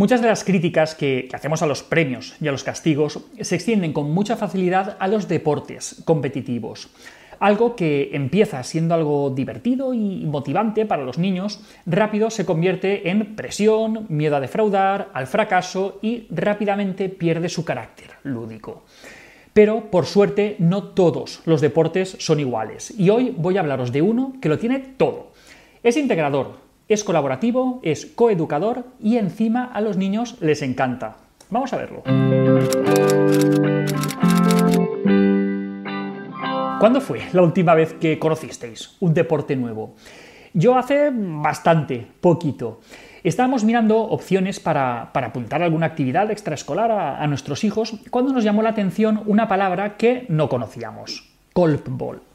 Muchas de las críticas que, hacemos a los premios y a los castigos se extienden con mucha facilidad a los deportes competitivos. Algo que empieza siendo algo divertido y motivante para los niños, rápido se convierte en presión, miedo a defraudar, al fracaso y rápidamente pierde su carácter lúdico. Pero, por suerte, no todos los deportes son iguales. Y hoy voy a hablaros de uno que lo tiene todo. Es integrador, es colaborativo, es coeducador y encima a los niños les encanta. Vamos a verlo. ¿Cuándo fue la última vez que conocisteis un deporte nuevo? Yo hace bastante, poquito. Estábamos mirando opciones para, apuntar alguna actividad extraescolar a, a, nuestros hijos cuando nos llamó la atención una palabra que no conocíamos, golfball.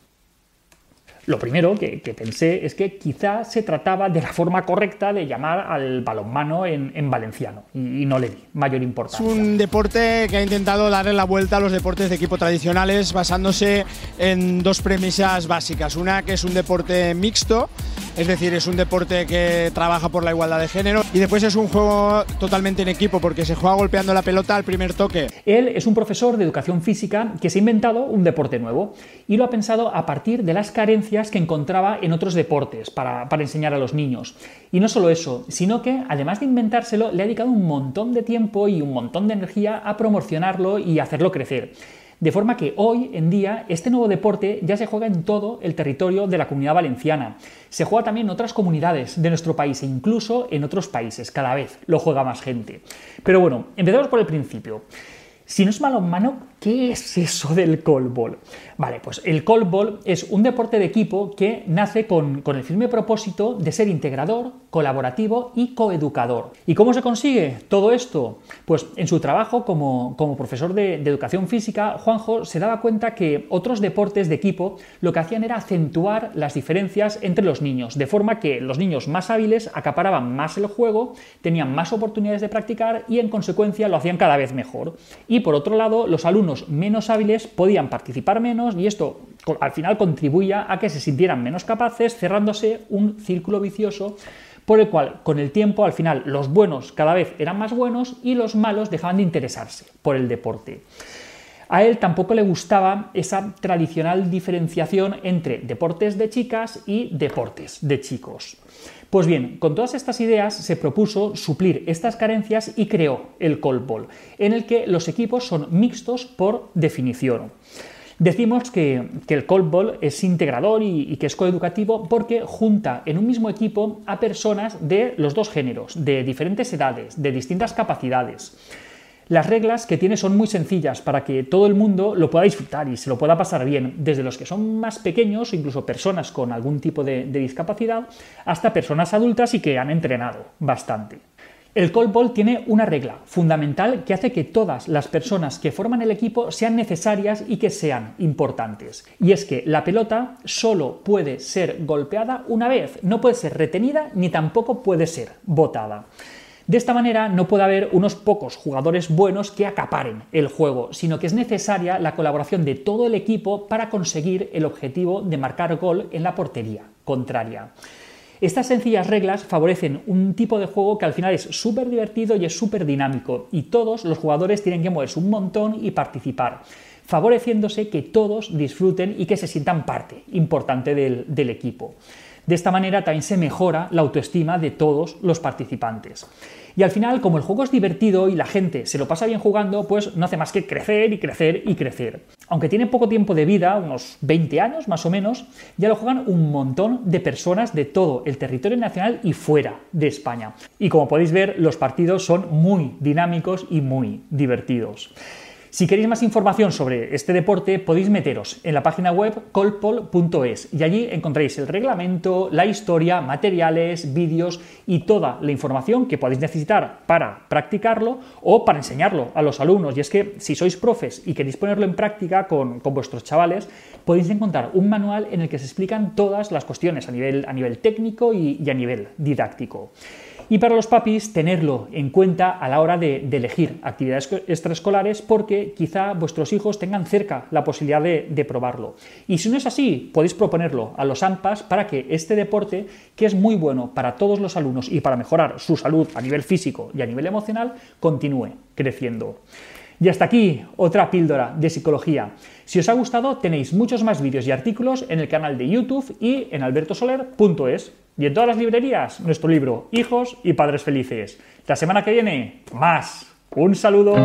Lo primero que, pensé es que quizá se trataba de la forma correcta de llamar al balonmano en, valenciano y, no le di mayor importancia. Es un deporte que ha intentado darle la vuelta a los deportes de equipo tradicionales basándose en dos premisas básicas. Una que es un deporte mixto, es decir, es un deporte que trabaja por la igualdad de género y después es un juego totalmente en equipo porque se juega golpeando la pelota al primer toque. Él es un profesor de educación física que se ha inventado un deporte nuevo y lo ha pensado a partir de las carencias que encontraba en otros deportes para, enseñar a los niños. Y no solo eso, sino que además de inventárselo, le ha dedicado un montón de tiempo y un montón de energía a promocionarlo y hacerlo crecer. De forma que hoy en día este nuevo deporte ya se juega en todo el territorio de la comunidad valenciana. Se juega también en otras comunidades de nuestro país e incluso en otros países. Cada vez lo juega más gente. Pero bueno, empezamos por el principio. Si no es mano, ¿qué es eso del ball? Vale, pues el ball es un deporte de equipo que nace con, el firme propósito de ser integrador, colaborativo y coeducador. ¿Y cómo se consigue todo esto? Pues en su trabajo como, profesor de, educación física, Juanjo se daba cuenta que otros deportes de equipo lo que hacían era acentuar las diferencias entre los niños, de forma que los niños más hábiles acaparaban más el juego, tenían más oportunidades de practicar y en consecuencia lo hacían cada vez mejor. Por otro lado, los alumnos menos hábiles podían participar menos y esto al final contribuía a que se sintieran menos capaces, cerrándose un círculo vicioso por el cual con el tiempo al final los buenos cada vez eran más buenos y los malos dejaban de interesarse por el deporte. A él tampoco le gustaba esa tradicional diferenciación entre deportes de chicas y deportes de chicos. Pues bien, con todas estas ideas se propuso suplir estas carencias y creó el Cold Ball, en el que los equipos son mixtos por definición. Decimos que, el Cold Ball es integrador y, que es coeducativo porque junta en un mismo equipo a personas de los dos géneros, de diferentes edades, de distintas capacidades. Las reglas que tiene son muy sencillas para que todo el mundo lo pueda disfrutar y se lo pueda pasar bien, desde los que son más pequeños, incluso personas con algún tipo de, discapacidad, hasta personas adultas y que han entrenado bastante. El cold ball tiene una regla fundamental que hace que todas las personas que forman el equipo sean necesarias y que sean importantes. Y es que la pelota solo puede ser golpeada una vez, no puede ser retenida ni tampoco puede ser botada. De esta manera no puede haber unos pocos jugadores buenos que acaparen el juego, sino que es necesaria la colaboración de todo el equipo para conseguir el objetivo de marcar gol en la portería contraria. Estas sencillas reglas favorecen un tipo de juego que al final es súper divertido y es súper dinámico, y todos los jugadores tienen que moverse un montón y participar, favoreciéndose que todos disfruten y que se sientan parte importante del, del equipo. De esta manera también se mejora la autoestima de todos los participantes. Y al final, como el juego es divertido y la gente se lo pasa bien jugando, pues no hace más que crecer y crecer y crecer. Aunque tiene poco tiempo de vida, unos 20 años más o menos, ya lo juegan un montón de personas de todo el territorio nacional y fuera de España. Y como podéis ver, los partidos son muy dinámicos y muy divertidos. Si queréis más información sobre este deporte, podéis meteros en la página web colpol.es y allí encontréis el reglamento, la historia, materiales, vídeos y toda la información que podéis necesitar para practicarlo o para enseñarlo a los alumnos. Y es que si sois profes y queréis ponerlo en práctica con, vuestros chavales, podéis encontrar un manual en el que se explican todas las cuestiones a nivel, a nivel técnico y a nivel didáctico. Y para los papis, tenerlo en cuenta a la hora de, elegir actividades extraescolares porque quizá vuestros hijos tengan cerca la posibilidad de, de, probarlo. Y si no es así, podéis proponerlo a los AMPAs para que este deporte, que es muy bueno para todos los alumnos y para mejorar su salud a nivel físico y a nivel emocional, continúe creciendo. Y hasta aquí otra píldora de psicología. Si os ha gustado, tenéis muchos más vídeos y artículos en el canal de YouTube y en albertosoler.es. Y en todas las librerías, nuestro libro Hijos y Padres Felices. La semana que viene, más. Un saludo.